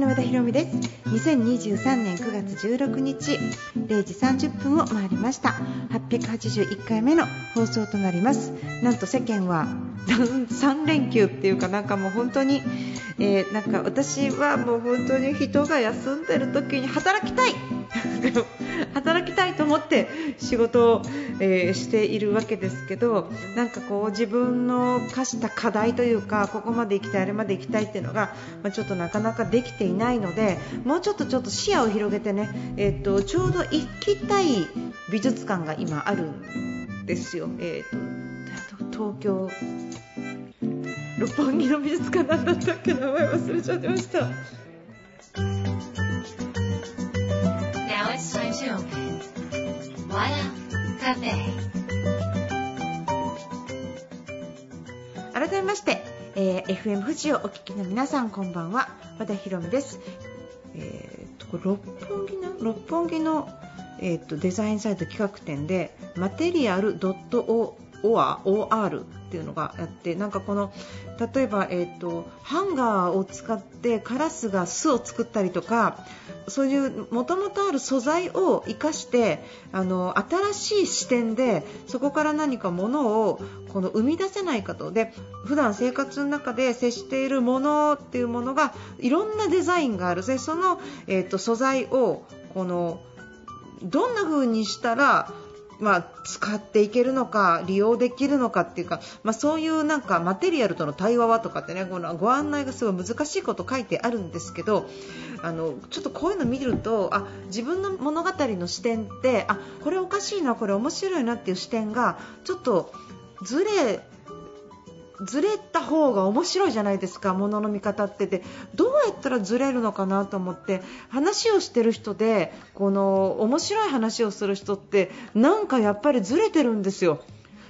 の和田博美です。2023年9月16日0時30分を回りました。881回目の放送となります。なんと世間は3連休っていうかなんかもう本当に、えー、なんか私はもう本当に人が休んでる時に働きたい。働きたいと思って仕事を、えー、しているわけですけどなんかこう自分の課した課題というかここまで行きたいあれまで行きたいっていうのが、まあ、ちょっとなかなかできていないのでもうちょっとちょっと視野を広げてね、えーと、ちょうど行きたい美術館が今あるんですよ。えーと、東京六本木の美術館なんだったっけ？名前忘れちゃってました。改めまして、えー、FM 富士をお聞きの皆さんこんばんは。和田博美です、えーと、六本木の六本木の、えーと、デザインサイト企画展でマテリアル .or っていうのがあってなんかこの例えば、えーと、ハンガーを使ってカラスが巣を作ったりとかそういうもともとある素材を生かしてあの新しい視点でそこから何かものをこの生み出せないかと。で普段生活の中で接しているものっていうものがいろんなデザインがある。でその、えーと素材をこのどんな風にしたらまあ、使っていけるのか利用できるのかっていうか、まあ、そういうなんかマテリアルとの対話はとかってねこのご案内がすごい難しいこと書いてあるんですけどあのちょっとこういうの見るとあ自分の物語の視点ってあこれおかしいなこれ面白いなっていう視点がちょっとずれずれた方が面白いじゃないですか、もの見方ってで。どうやったらずれるのかなと思って話をしてる人でこの面白い話をする人ってなんかやっぱりずれてるんですよ。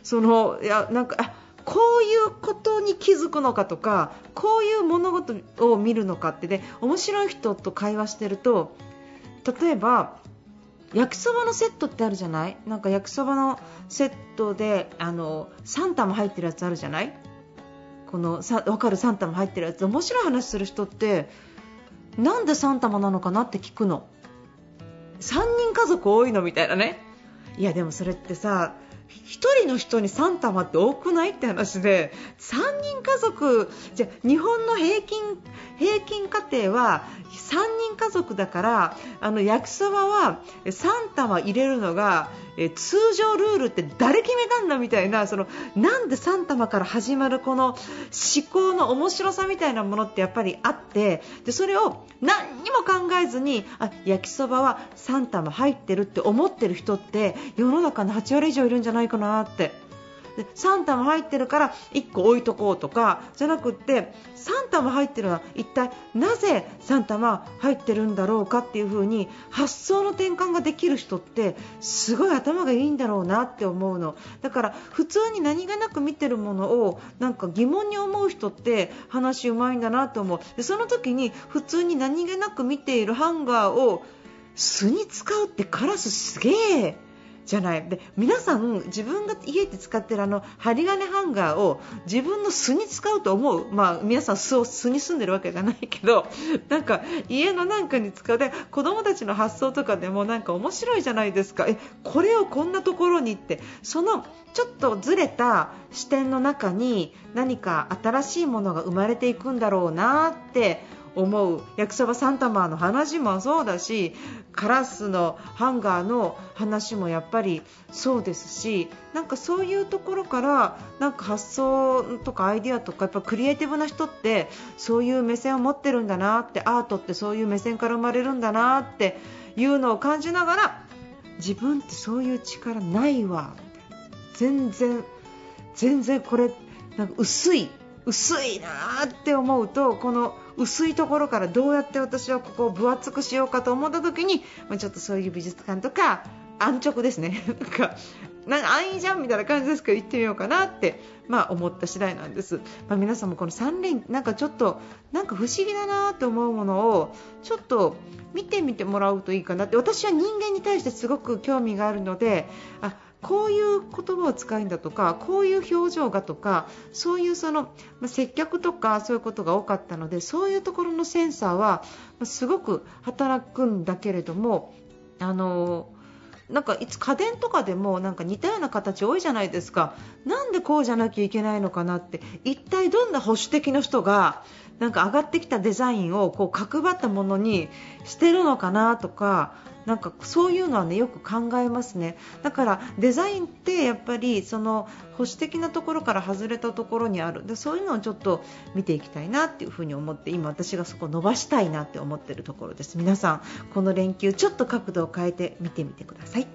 そのいやなんかあこういうことに気づくのかとかこういう物事を見るのかってで面白い人と会話してると例えば焼きそばのセットってあるじゃない？なんか焼きそばのセットであの3玉入ってるやつあるじゃない？このさ分かる3玉入ってるやつ面白い話する人ってなんで3玉なのかなって聞くの。3人家族多いのみたいなね。いやでもそれってさ1人の人に3玉って多くないって話で3人家族じゃ日本の平均平均家庭は3人家族だからあの焼きそばは3玉入れるのがえ通常ルールって誰決めたんだみたいなそのなんで3玉から始まるこの思考の面白さみたいなものってやっぱりあってでそれを何にも考えずにあ焼きそばは3玉入ってるって思ってる人って世の中の8割以上いるんじゃないかなって。で3玉入ってるから1個置いとこうとかじゃなくって3玉入ってるのは一体なぜ3玉入ってるんだろうかっていう風に発想の転換ができる人ってすごい頭がいいんだろうなって思うの。だから普通に何気なく見てるものをなんか疑問に思う人って話うまいんだなと思う。でその時に普通に何気なく見ているハンガーを巣に使うってカラスすげえじゃない。で皆さん、自分が家で使ってるあの針金ハンガーを自分の巣に使うと思う、まあ、皆さん巣を巣に住んでるわけじゃないけどなんか家のなんかに使う。で子供たちの発想とかでもなんか面白いじゃないですか。えこれをこんなところにって。そのちょっとずれた視点の中に何か新しいものが生まれていくんだろうなって思う。焼きそばサンタマーの話もそうだしカラスのハンガーの話もやっぱりそうですしなんかそういうところからなんか発想とかアイデアとかやっぱクリエイティブな人ってそういう目線を持ってるんだなってアートってそういう目線から生まれるんだなっていうのを感じながら自分ってそういう力ないわ。全然全然これなんか薄い。薄いなって思うとこの薄いところからどうやって私はここを分厚くしようかと思った時に、ちょっとそういう美術館とか安直ですね。なんかなんか安易じゃんみたいな感じですけど行ってみようかなって、まあ、思った次第なんです、まあ、皆さんもこの3連なんかちょっとなんか不思議だなと思うものをちょっと見てみてもらうといいかなって私は人間に対してすごく興味があるのであこういう言葉を使うんだとかこういう表情がとかそういうその、ま、接客とかそういうことが多かったのでそういうところのセンサーは、すごく働くんだけれどもあのなんかいつ家電とかでもなんか似たような形多いじゃないですか。なんでこうじゃなきゃいけないのかなって一体どんな保守的な人がなんか上がってきたデザインをこう角張ったものにしてるのかなとかなんかそういうのはねよく考えますね。だからデザインってやっぱりその保守的なところから外れたところにある。でそういうのをちょっと見ていきたいなっていうふに思って今私がそこを伸ばしたいなって思ってるところです。皆さんこの連休ちょっと角度を変えて見てみてください。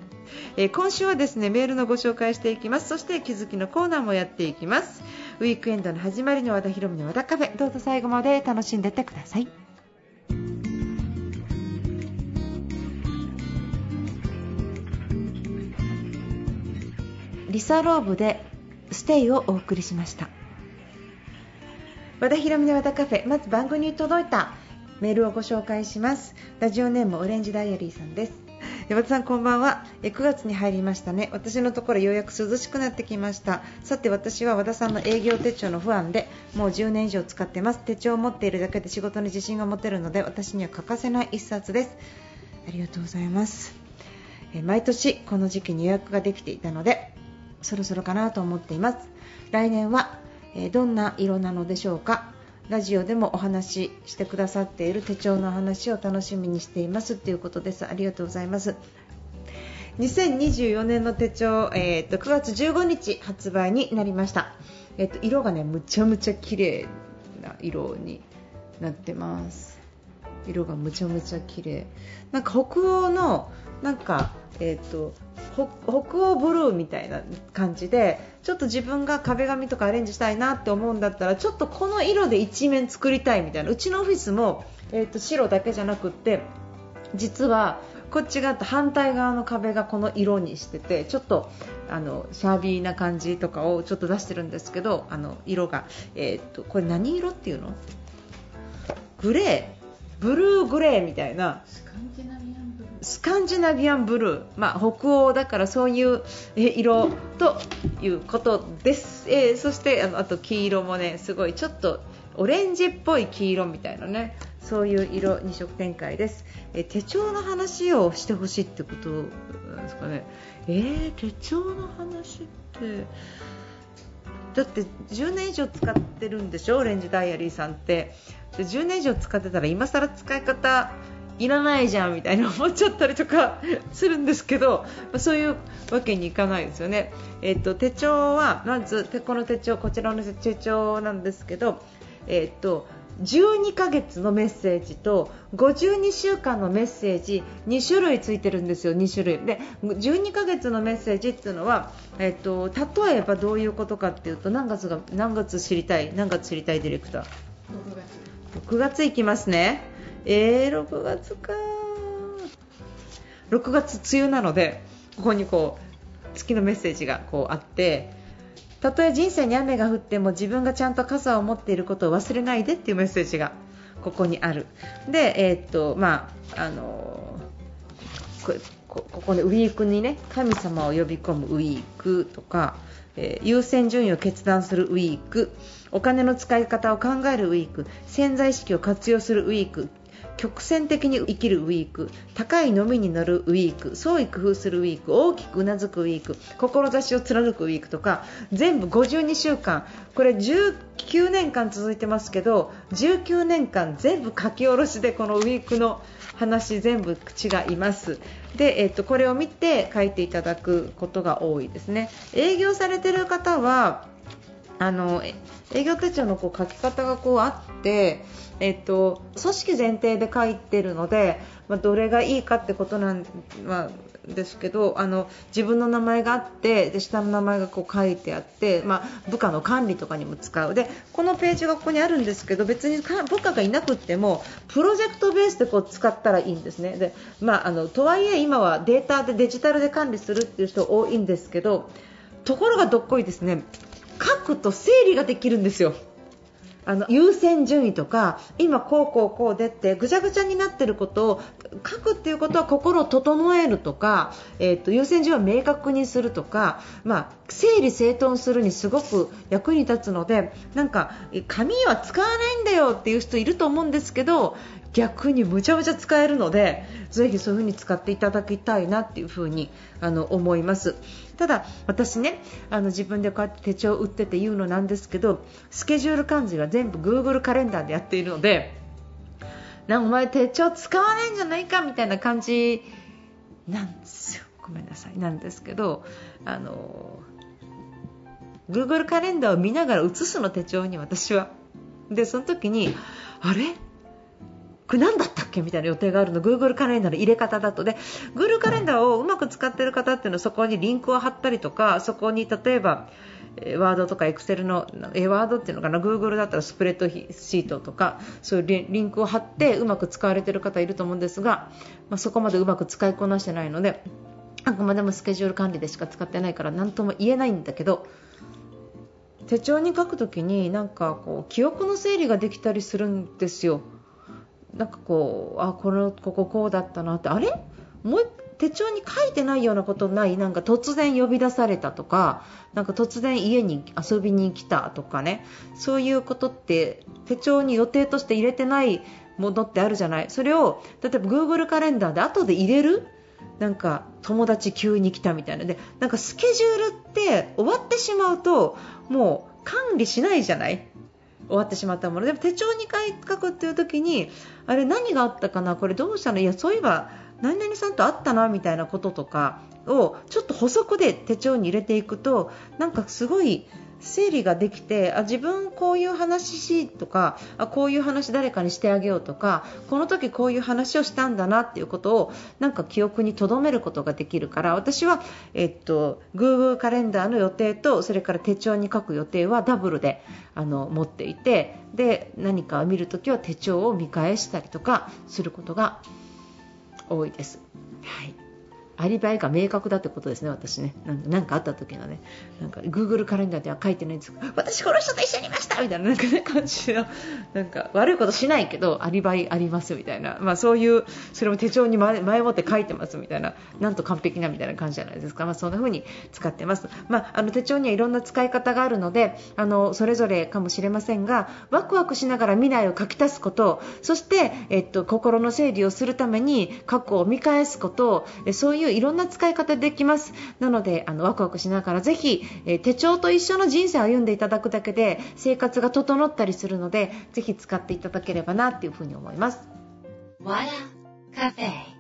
えー、今週はですねメールのご紹介していきます。そして気づきのコーナーもやっていきます。ウィークエンドの始まりの和田博美の和田カフェ。どうぞ最後まで楽しんでってください。リサローブでステイをお送りしました。和田博美の和田カフェまず番組に届いたメールをご紹介します。ラジオネームオレンジダイアリーさんです。和田さんこんばんは。9月に入りましたね。私のところようやく涼しくなってきました。さて私は和田さんの営業手帳の不安でもう10年以上使ってます。手帳を持っているだけで仕事に自信が持てるので私には欠かせない一冊です。ありがとうございます。毎年この時期に予約ができていたのでそろそろかなと思っています。来年はえどんな色なのでしょうか。ラジオでもお話ししてくださっている手帳の話を楽しみにしていますということです。ありがとうございます。2024年の手帳、えーと、9月15日発売になりました、えーと、色がねむちゃむちゃ綺麗な色になってます。色がむちゃむちゃ綺麗。なんか北欧のなんかえーと北欧ブルーみたいな感じでちょっと自分が壁紙とかアレンジしたいなって思うんだったらちょっとこの色で一面作りたいみたいな。うちのオフィスも、えーと、白だけじゃなくって実はこっち側と反対側の壁がこの色にしててちょっとあのシャービーな感じとかをちょっと出してるんですけどあの色が、えーとこれ何色っていうの？グレー。ブルーグレーみたいな。スカンジナビアンブルー、まあ、北欧だからそういう色ということです、えー、そしてあのあと黄色もねすごいちょっとオレンジっぽい黄色みたいなねそういう色2色展開です、えー、手帳の話をしてほしいってことなんですかね。えー、手帳の話ってだって10年以上使ってるんでしょ？オレンジダイアリーさんって。で10年以上使ってたら今更使い方いらないじゃんみたいな思っちゃったりとか するんですけど、まそういうわけにいかないですよね。えっ、と手帳はまずこの手帳こちらの手帳なんですけど、えっ、と12ヶ月のメッセージと52週間のメッセージ2種類ついてるんですよ、2種類。で12ヶ月のメッセージっていうのは、えっと、例えばどういうことかっていうと何月が何月知りたい何月知りたいディレクター。6月 ,6 月いきますねえー、6月か6月梅雨なのでここにこう月のメッセージがこうあってたとえ人生に雨が降っても自分がちゃんと傘を持っていることを忘れないでっていうメッセージがここにある。で、えー、っとまああのこここでウィークにね神様を呼び込むウィークとか、えー、優先順位を決断するウィークお金の使い方を考えるウィーク潜在意識を活用するウィーク曲線的に生きるウィーク高い飲みに乗るウィーク創意工夫するウィーク大きくうなずくウィーク志を貫くウィークとか全部52週間。これ19年間続いてますけど19年間全部書き下ろしでこのウィークの話全部違います。で、えっと、これを見て書いていただくことが多いですね。営業されてる方はあの営業手帳のこう書き方がこうあって、えっと、組織前提で書いてるので、まあ、どれがいいかってことなん、まあ、ですけどあの自分の名前があってで下の名前がこう書いてあって、まあ、部下の管理とかにも使う。でこのページがここにあるんですけど別に部下がいなくてもプロジェクトベースでこう使ったらいいんですね。で、まあ、あのとはいえ今はデータでデジタルで管理するっていう人多いんですけどところがどっこいですね。書くと整理ができるんですよ。あの優先順位とか今こうこうこうでってぐちゃぐちゃになっていることを書くっていうことは心を整えるとか、えーと、優先順位を明確にするとか、まあ、整理整頓するにすごく役に立つのでなんか紙は使わないんだよっていう人いると思うんですけど逆にむちゃむちゃ使えるのでぜひそういう風に使っていただきたいなっていう風にあの思います。ただ、私ねあの自分でこうやって手帳を売ってて言うのなんですけどスケジュール管理は全部 Google カレンダーでやっているのでなお前手帳使わないんじゃないかみたいな感じなんですよ。ごめんなさいなんですけどあの Google カレンダーを見ながら写すの手帳に私は。でその時にあれ？これ何だったっけみたいな予定があるの。Google カレンダーの入れ方だと。で Google カレンダーをうまく使っている方っていうのはそこにリンクを貼ったりとかそこに例えばワードとかエクセルのえワードっていうのかな。Google だったらスプレッドシートとかそういうリンクを貼ってうまく使われている方いると思うんですが、まあ、そこまでうまく使いこなしてないのであくまでもスケジュール管理でしか使ってないから何とも言えないんだけど手帳に書くときになんかこう記憶の整理ができたりするんですよ。なんかこうあこのこここうだったなってあれ？もう手帳に書いてないようなことない？なんか突然呼び出されたとかなんか突然家に遊びに来たとかね。そういうことって手帳に予定として入れてないものってあるじゃない？それを例えば Google カレンダーで後で入れる？なんか友達急に来たみたいな。でなんかスケジュールって終わってしまうともう管理しないじゃない？終わってしまったもの。でも手帳2回書くっていう時にあれ何があったかな？これどうしたの？いやそういえば何々さんと会ったなみたいなこととかをちょっと補足で手帳に入れていくとなんかすごい整理ができてあ自分こういう話しとかあこういう話誰かにしてあげようとかこの時こういう話をしたんだなっていうことをなんか記憶に留めることができるから私は、えっと、Google カレンダーの予定とそれから手帳に書く予定はダブルであの持っていてで何かを見るときは手帳を見返したりとかすることが多いです。はいアリバイが明確だってことですね、私ね。なんかあった時のね、なんか Google カレンダーでは書いてないんですけど、私この人と一緒にいましたみたいななんか、ね、感じの、なんか悪いことしないけど、アリバイありますみたいな、まあそういう、それも手帳に前もって書いてますみたいな、なんと完璧なみたいな感じじゃないですか。まあそんな風に使ってます。まああの手帳にはいろんな使い方があるので、あの、それぞれかもしれませんが、ワクワクしながら未来を書き足すこと、そして、えっと、心の整理をするために過去を見返すこと、そういういういろんな使い方できます。なのであのワクワクしながらぜひ、えー、手帳と一緒の人生を歩んでいただくだけで生活が整ったりするのでぜひ使っていただければなというふうに思います。カフェ。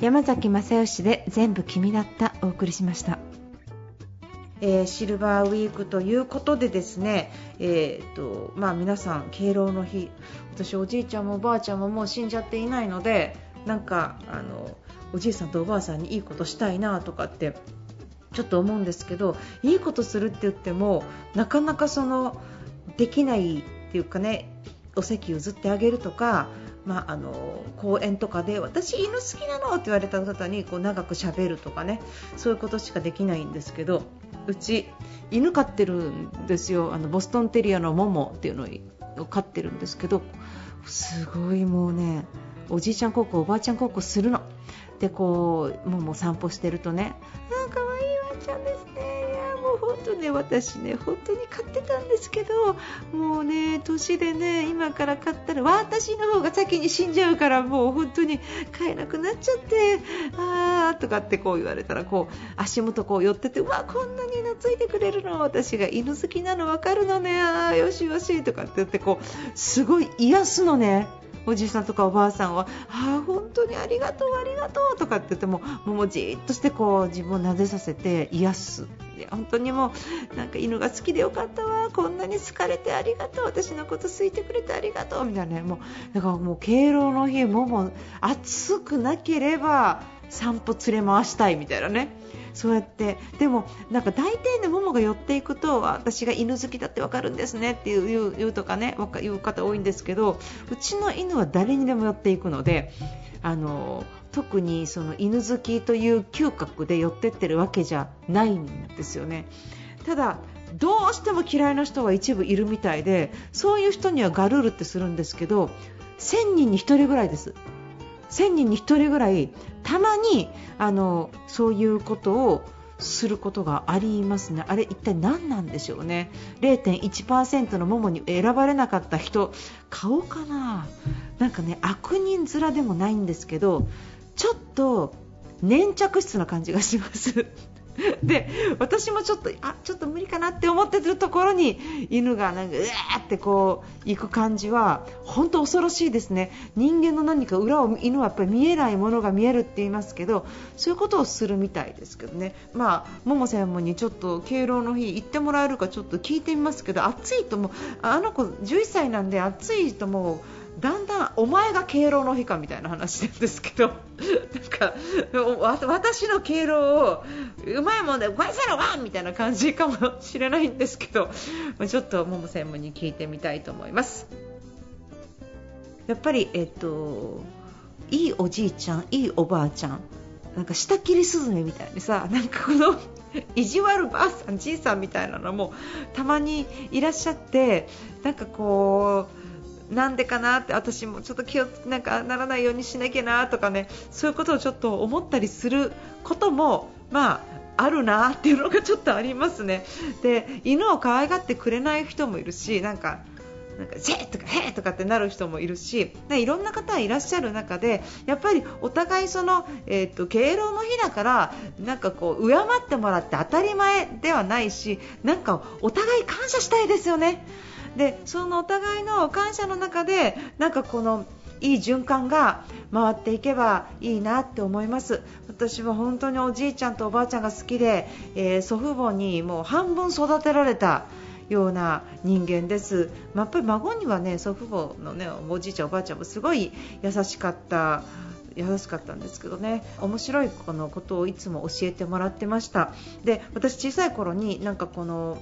山崎正義で全部君だったお送りしましたえー、シルバーウィークということでですね、えーとまあ、皆さん、敬老の日私、おじいちゃんもおばあちゃんももう死んじゃっていないのでなんかあのおじいさんとおばあさんにいいことしたいなとかってちょっと思うんですけどいいことするって言ってもなかなかそのできないっていうかねお席譲ってあげるとかまあ、あの公園とかで私、犬好きなのって言われた方にこう長くしゃべるとかねそういうことしかできないんですけどうち犬飼ってるんですよ。あのボストンテリアのモモっていうのを飼ってるんですけどすごいもうねおじいちゃん孝行おばあちゃん孝行するの。でこうもも散歩してるとねあかわいワンちゃんですね。本当ね私ね本当に飼ってたんですけどもうね年でね今から飼ったら私の方が先に死んじゃうからもう本当に飼えなくなっちゃってあーとかってこう言われたらこう足元こう寄っててうわこんなに懐いてくれるの私が犬好きなの分かるのねあーよしよしとかって言ってこうすごい癒すのね。おじいさんとかおばあさんはあ本当にありがとう、ありがとうとかって言ってももうじっとしてこう自分を撫でさせて癒す。本当にもうなんか犬が好きでよかったわこんなに好かれてありがとう私のこと好いてくれてありがとうみたいなねもうだからもう敬老の日もも暑くなければ散歩連れ回したいみたいなね。そうやってでもなんか大抵のももが寄っていくと私が犬好きだってわかるんですねっていう言うとかね言う方多いんですけどうちの犬は誰にでも寄っていくのであの特にその犬好きという嗅覚で寄ってってるわけじゃないんですよね。ただどうしても嫌いな人が一部いるみたいでそういう人にはガルールってするんですけど1000人に1人ぐらいです1000人に1人ぐらいたまにあのそういうことをすることがありますね、あれ一体何なんでしょうね、0.1%のももに選ばれなかった人、顔かな、なんかね悪人面でもないんですけど、ちょっと粘着質な感じがします。で私もちょっとあちょっと無理かなって思ってるところに犬がなんかうわーってこう行く感じは本当恐ろしいですね。人間の何か裏を犬はやっぱり見えないものが見えるって言いますけどそういうことをするみたいですけどね。まあ桃専門にちょっと敬老の日行ってもらえるかちょっと聞いてみますけど暑いともあの子11歳なんで暑いともうだんだんお前が敬老の日かみたいな話なんですけど なんか私の敬老をうまいもんでごめんなさいみたいな感じかもしれないんですけどちょっと桃専門に聞いてみたいと思います。やっぱり、えっと、いいおじいちゃんいいおばあちゃんなんか下切りスズメみたいにさなんかこの 意地悪ばあさん、じいさんみたいなのもたまにいらっしゃってなんかこうなんでかなって私もちょっと気をなんかならないようにしなきゃなとかねそういうことをちょっと思ったりすることもまああるなっていうのがちょっとありますね。で犬を可愛がってくれない人もいるしなんかなんかシェとかヘとかってなる人もいるしいろんな方いらっしゃる中でやっぱりお互いその、えーと、敬老の日だからなんかこう敬ってもらって当たり前ではないしなんかお互い感謝したいですよね。でそのお互いの感謝の中でなんかこのいい循環が回っていけばいいなって思います。私は本当におじいちゃんとおばあちゃんが好きで、えー、祖父母にもう半分育てられたような人間です、まあ、やっぱり孫にはね祖父母のねおじいちゃんおばあちゃんもすごい優しかった優しかったんですけどね。面白いこのことをいつも教えてもらってました。で私小さい頃になんかこの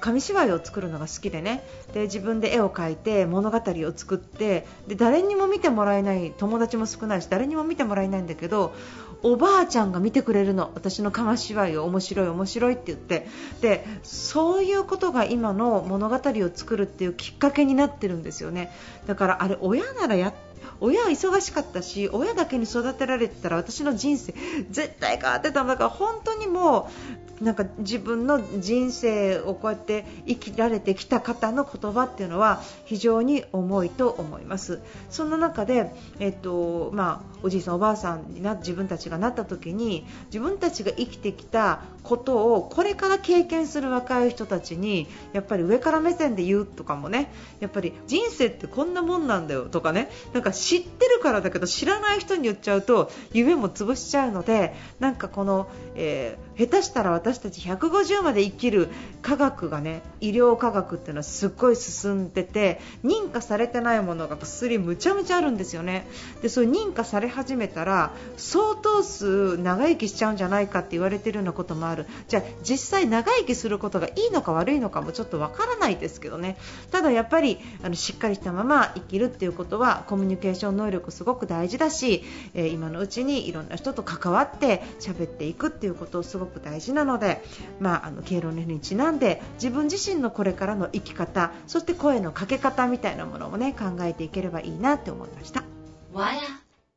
紙芝居を作るのが好きでね。で自分で絵を描いて物語を作ってで誰にも見てもらえない友達も少ないし誰にも見てもらえないんだけどおばあちゃんが見てくれるの。私の紙芝居を面白い面白いって言って。でそういうことが今の物語を作るっていうきっかけになってるんですよね。だからあれ親ならや親は忙しかったし親だけに育てられてたら私の人生絶対変わってたんだから本当にもうなんか自分の人生をこうやって生きられてきた方の言葉っていうのは非常に重いと思います。そんな中で、えっとまあ、おじいさん、おばあさんにな自分たちがなった時に自分たちが生きてきたことをこれから経験する若い人たちにやっぱり上から目線で言うとかもねやっぱり人生ってこんなもんなんだよとかねなんか知ってるからだけど知らない人に言っちゃうと夢も潰しちゃうのでなんかこの、えー下手したら私たち150まで生きる科学がね医療科学っていうのはすっごい進んでて認可されてないものが薬むちゃむちゃあるんですよね。でそう認可され始めたら相当数長生きしちゃうんじゃないかって言われてるようなこともある。じゃあ実際長生きすることがいいのか悪いのかもちょっとわからないですけどね。ただやっぱりあのしっかりしたまま生きるっていうことはコミュニケーション能力すごく大事だし、えー、今のうちにいろんな人と関わって喋っていくっていうことをすごく大事なので、まあ、あの敬老の日にちなんで自分自身のこれからの生き方そして声のかけ方みたいなものを、ね、考えていければいいなって思いました。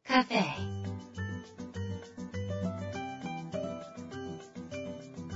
カフェ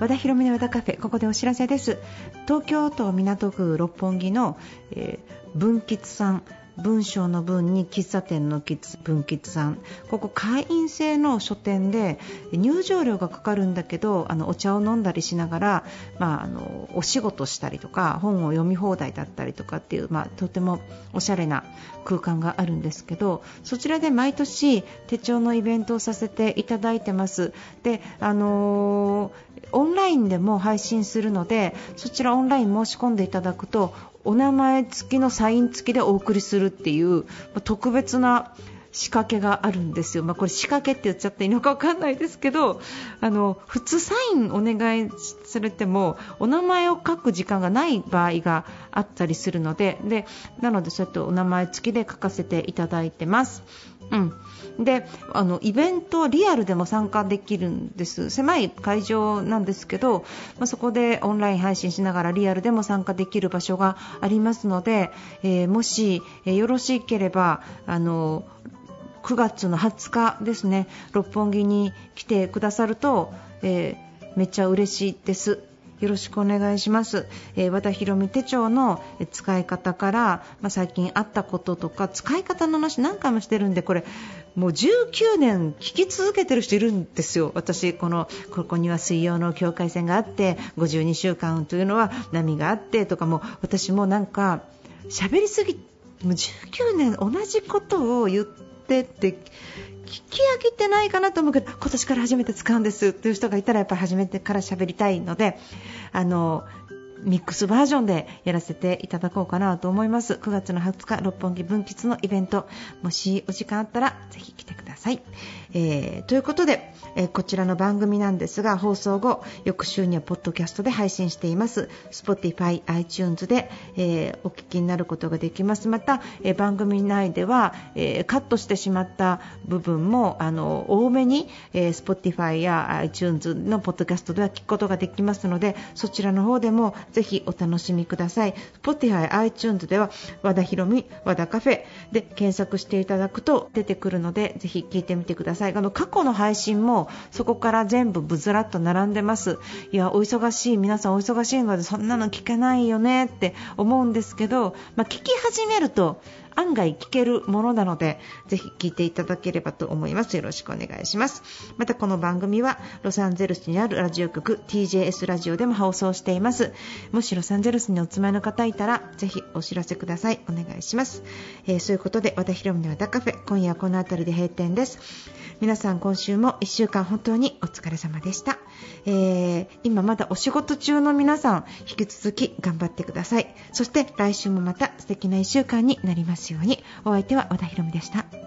和田博美の和田カフェここでお知らせです。東京都港区六本木の、えー、文吉さん文章の文に喫茶店の文吉さん。ここ会員制の書店で入場料がかかるんだけどあのお茶を飲んだりしながら、まあ、あのお仕事したりとか本を読み放題だったりとかっていう、まあ、とてもおしゃれな空間があるんですけどそちらで毎年手帳のイベントをさせていただいてます。であのー、オンラインでも配信するのでそちらオンライン申し込んでいただくとお名前付きのサイン付きでお送りするっていう特別な仕掛けがあるんですよ、まあ、これ仕掛けって言っちゃっていいのか分かんないですけどあの普通サインお願いされてもお名前を書く時間がない場合があったりするのででなのでそうやってお名前付きで書かせていただいてます。うんであのイベントはリアルでも参加できるんです狭い会場なんですけど、まあ、そこでオンライン配信しながらリアルでも参加できる場所がありますので、えー、もし、えー、よろしければあの9月の20日ですね六本木に来てくださると、えー、めっちゃ嬉しいです。よろしくお願いします、えー、和田博美手帳の使い方から、まあ、最近あったこととか使い方の話何回もしてるんでこれもう19年聞き続けてる人いるんですよ、私、このここには水曜の境界線があって52週間というのは波があってとかも私もなんか喋りすぎもう19年同じことを言ってって聞き飽きてないかなと思うけど今年から初めて使うんですという人がいたらやっぱり初めてから喋りたいのであのミックスバージョンでやらせていただこうかなと思います。9月の20日六本木分吉のイベントもしお時間あったらぜひ来てください、えー、ということでえこちらの番組なんですが放送後翌週にはポッドキャストで配信しています。Spotify、iTunes で、えー、お聞きになることができます。また、え番組内では、えカットしてしまった部分もあの多めに、え Spotify や iTunes のポッドキャストでは聞くことができますのでそちらの方でもぜひお楽しみください。Spotify、iTunes では和田ひろみ和田カフェで検索していただくと出てくるのでぜひ聞いてみてください。あの過去の配信もそこから全部ぶずらっと並んでます。いやお忙しい。皆さんお忙しいのでそんなの聞けないよねって思うんですけど、まあ、聞き始めると案外聞けるものなのでぜひ聞いていただければと思います。よろしくお願いします。またこの番組はロサンゼルスにあるラジオ局 TJS ラジオでも放送しています。もしロサンゼルスにお住まいの方いたらぜひお知らせください。お願いします、えー、そういうことで和田ヒロミの和田カフェ今夜はこの辺りで閉店です。皆さん今週も1週間本当にお疲れ様でした、えー、今まだお仕事中の皆さん引き続き頑張ってください。そして来週もまた素敵な1週間になります。ようにお相手は和田博美でした。